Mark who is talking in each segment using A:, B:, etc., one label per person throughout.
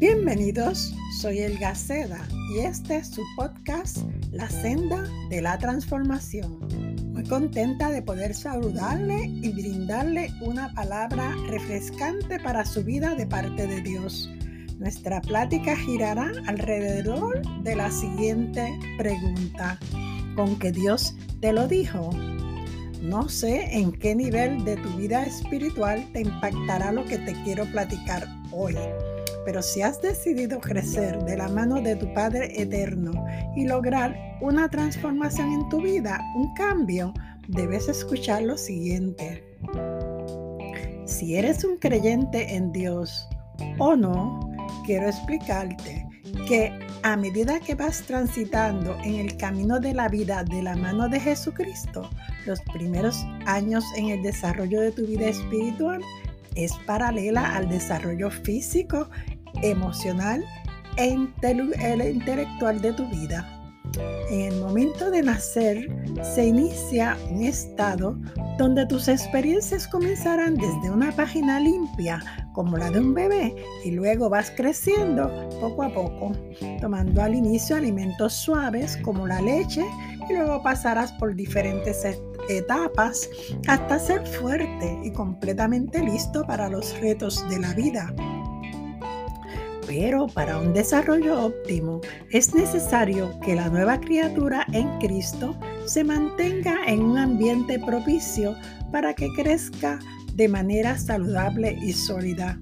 A: Bienvenidos, soy El Gaceda y este es su podcast La Senda de la Transformación. Muy contenta de poder saludarle y brindarle una palabra refrescante para su vida de parte de Dios. Nuestra plática girará alrededor de la siguiente pregunta. ¿Con qué Dios te lo dijo? No sé en qué nivel de tu vida espiritual te impactará lo que te quiero platicar hoy pero si has decidido crecer de la mano de tu Padre Eterno y lograr una transformación en tu vida, un cambio, debes escuchar lo siguiente. Si eres un creyente en Dios o no, quiero explicarte que a medida que vas transitando en el camino de la vida de la mano de Jesucristo, los primeros años en el desarrollo de tu vida espiritual es paralela al desarrollo físico, emocional e intelectual de tu vida. En el momento de nacer se inicia un estado donde tus experiencias comenzarán desde una página limpia como la de un bebé y luego vas creciendo poco a poco, tomando al inicio alimentos suaves como la leche luego pasarás por diferentes etapas hasta ser fuerte y completamente listo para los retos de la vida. Pero para un desarrollo óptimo es necesario que la nueva criatura en Cristo se mantenga en un ambiente propicio para que crezca de manera saludable y sólida.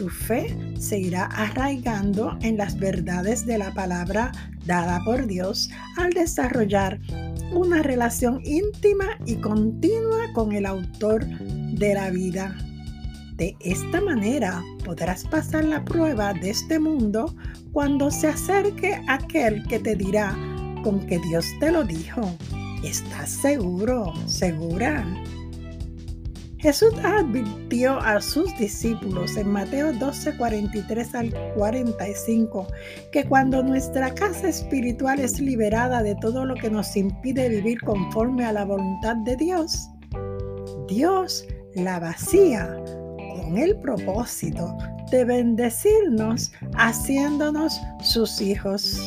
A: Tu fe se irá arraigando en las verdades de la palabra dada por Dios al desarrollar una relación íntima y continua con el autor de la vida. De esta manera podrás pasar la prueba de este mundo cuando se acerque aquel que te dirá con que Dios te lo dijo. ¿Estás seguro? ¿Segura? Jesús advirtió a sus discípulos en Mateo 12, 43 al 45 que cuando nuestra casa espiritual es liberada de todo lo que nos impide vivir conforme a la voluntad de Dios, Dios la vacía con el propósito de bendecirnos haciéndonos sus hijos.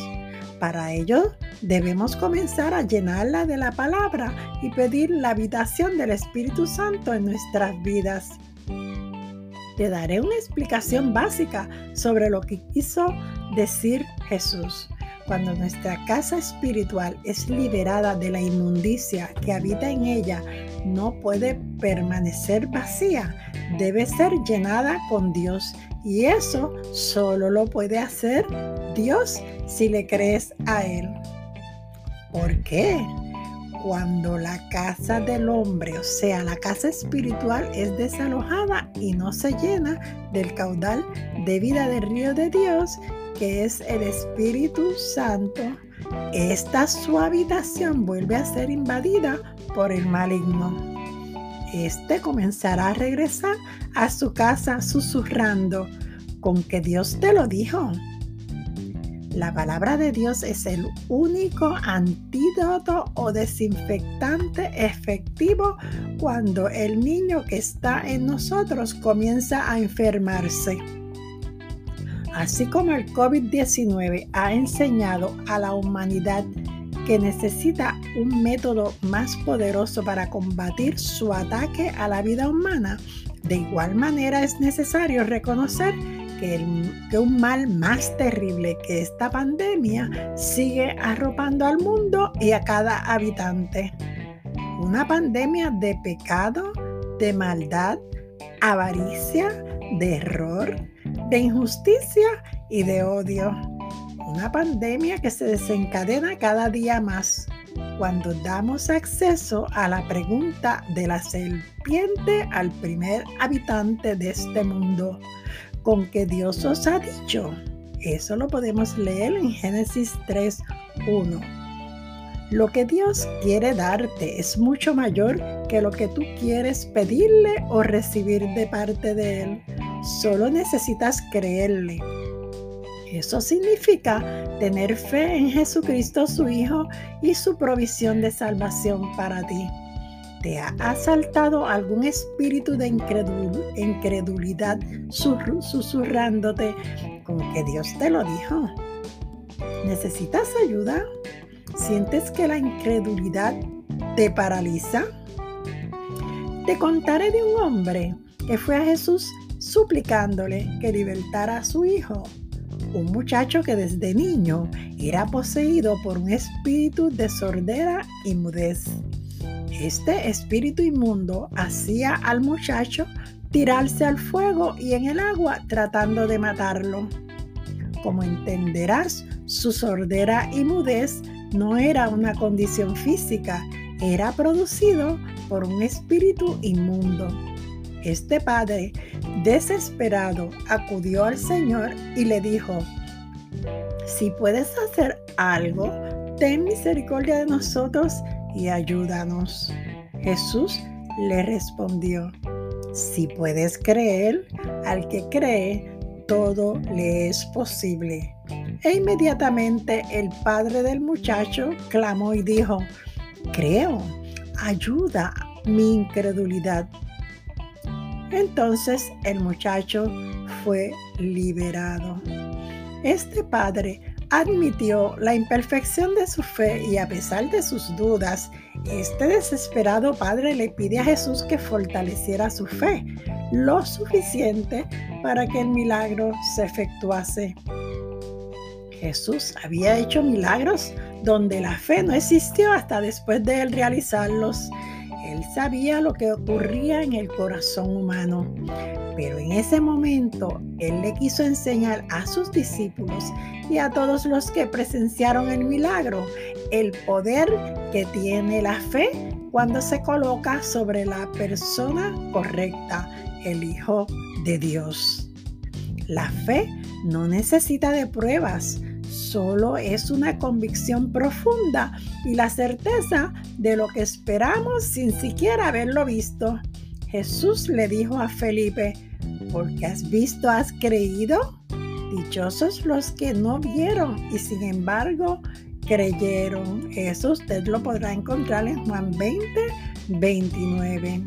A: Para ello debemos comenzar a llenarla de la palabra y pedir la habitación del Espíritu Santo en nuestras vidas. Te daré una explicación básica sobre lo que quiso decir Jesús. Cuando nuestra casa espiritual es liberada de la inmundicia que habita en ella, no puede permanecer vacía, debe ser llenada con Dios. Y eso solo lo puede hacer Dios si le crees a Él. ¿Por qué? Cuando la casa del hombre, o sea, la casa espiritual, es desalojada y no se llena del caudal de vida del río de Dios, que es el Espíritu Santo, esta su habitación vuelve a ser invadida por el maligno. Este comenzará a regresar a su casa susurrando con que Dios te lo dijo. La palabra de Dios es el único antídoto o desinfectante efectivo cuando el niño que está en nosotros comienza a enfermarse. Así como el COVID-19 ha enseñado a la humanidad que necesita un método más poderoso para combatir su ataque a la vida humana, de igual manera es necesario reconocer que, un mal más terrible que esta pandemia sigue arropando al mundo y a cada habitante. Una pandemia de pecado, de maldad, avaricia, de error, de injusticia y de odio. Una pandemia que se desencadena cada día más cuando damos acceso a la pregunta de la serpiente al primer habitante de este mundo con que Dios os ha dicho. Eso lo podemos leer en Génesis 3.1. Lo que Dios quiere darte es mucho mayor que lo que tú quieres pedirle o recibir de parte de Él. Solo necesitas creerle. Eso significa tener fe en Jesucristo su Hijo y su provisión de salvación para ti. ¿Te ha asaltado algún espíritu de incredulidad susurrándote con que Dios te lo dijo? ¿Necesitas ayuda? ¿Sientes que la incredulidad te paraliza? Te contaré de un hombre que fue a Jesús suplicándole que libertara a su hijo, un muchacho que desde niño era poseído por un espíritu de sordera y mudez. Este espíritu inmundo hacía al muchacho tirarse al fuego y en el agua tratando de matarlo. Como entenderás, su sordera y mudez no era una condición física, era producido por un espíritu inmundo. Este padre, desesperado, acudió al Señor y le dijo, si puedes hacer algo, ten misericordia de nosotros y ayúdanos. Jesús le respondió, si puedes creer, al que cree, todo le es posible. E inmediatamente el padre del muchacho clamó y dijo, creo, ayuda mi incredulidad. Entonces el muchacho fue liberado. Este padre admitió la imperfección de su fe y a pesar de sus dudas, este desesperado padre le pide a Jesús que fortaleciera su fe lo suficiente para que el milagro se efectuase. Jesús había hecho milagros donde la fe no existió hasta después de él realizarlos. Él sabía lo que ocurría en el corazón humano, pero en ese momento Él le quiso enseñar a sus discípulos y a todos los que presenciaron el milagro el poder que tiene la fe cuando se coloca sobre la persona correcta, el Hijo de Dios. La fe no necesita de pruebas, solo es una convicción profunda y la certeza de lo que esperamos sin siquiera haberlo visto. Jesús le dijo a Felipe, porque has visto, has creído. Dichosos los que no vieron y sin embargo creyeron. Eso usted lo podrá encontrar en Juan 20, 29.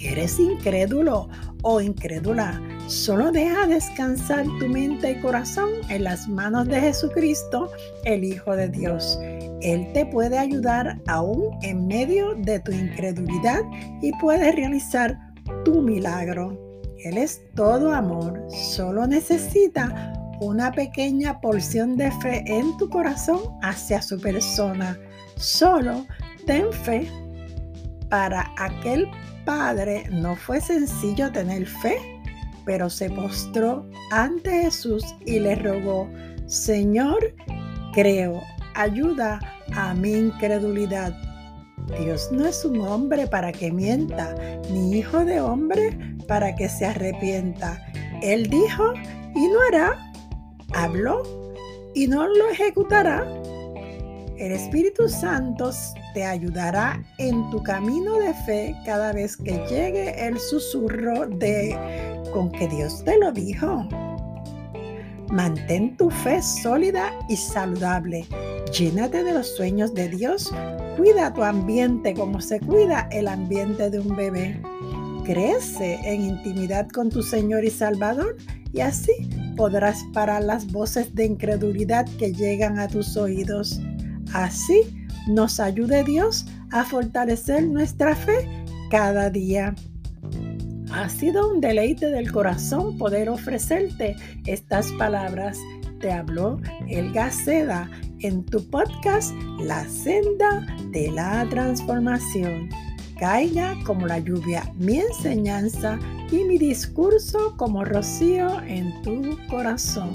A: ¿Eres incrédulo o incrédula? Solo deja descansar tu mente y corazón en las manos de Jesucristo, el Hijo de Dios. Él te puede ayudar aún en medio de tu incredulidad y puede realizar tu milagro. Él es todo amor, solo necesita una pequeña porción de fe en tu corazón hacia su persona. Solo ten fe. Para aquel padre no fue sencillo tener fe pero se postró ante Jesús y le rogó, Señor, creo, ayuda a mi incredulidad. Dios no es un hombre para que mienta, ni hijo de hombre para que se arrepienta. Él dijo y no hará, habló y no lo ejecutará. El Espíritu Santo te ayudará en tu camino de fe cada vez que llegue el susurro de con que Dios te lo dijo. Mantén tu fe sólida y saludable. Llénate de los sueños de Dios. Cuida tu ambiente como se cuida el ambiente de un bebé. Crece en intimidad con tu Señor y Salvador y así podrás parar las voces de incredulidad que llegan a tus oídos. Así nos ayude Dios a fortalecer nuestra fe cada día. Ha sido un deleite del corazón poder ofrecerte estas palabras. Te habló El Seda en tu podcast La senda de la transformación. Caiga como la lluvia mi enseñanza y mi discurso como rocío en tu corazón.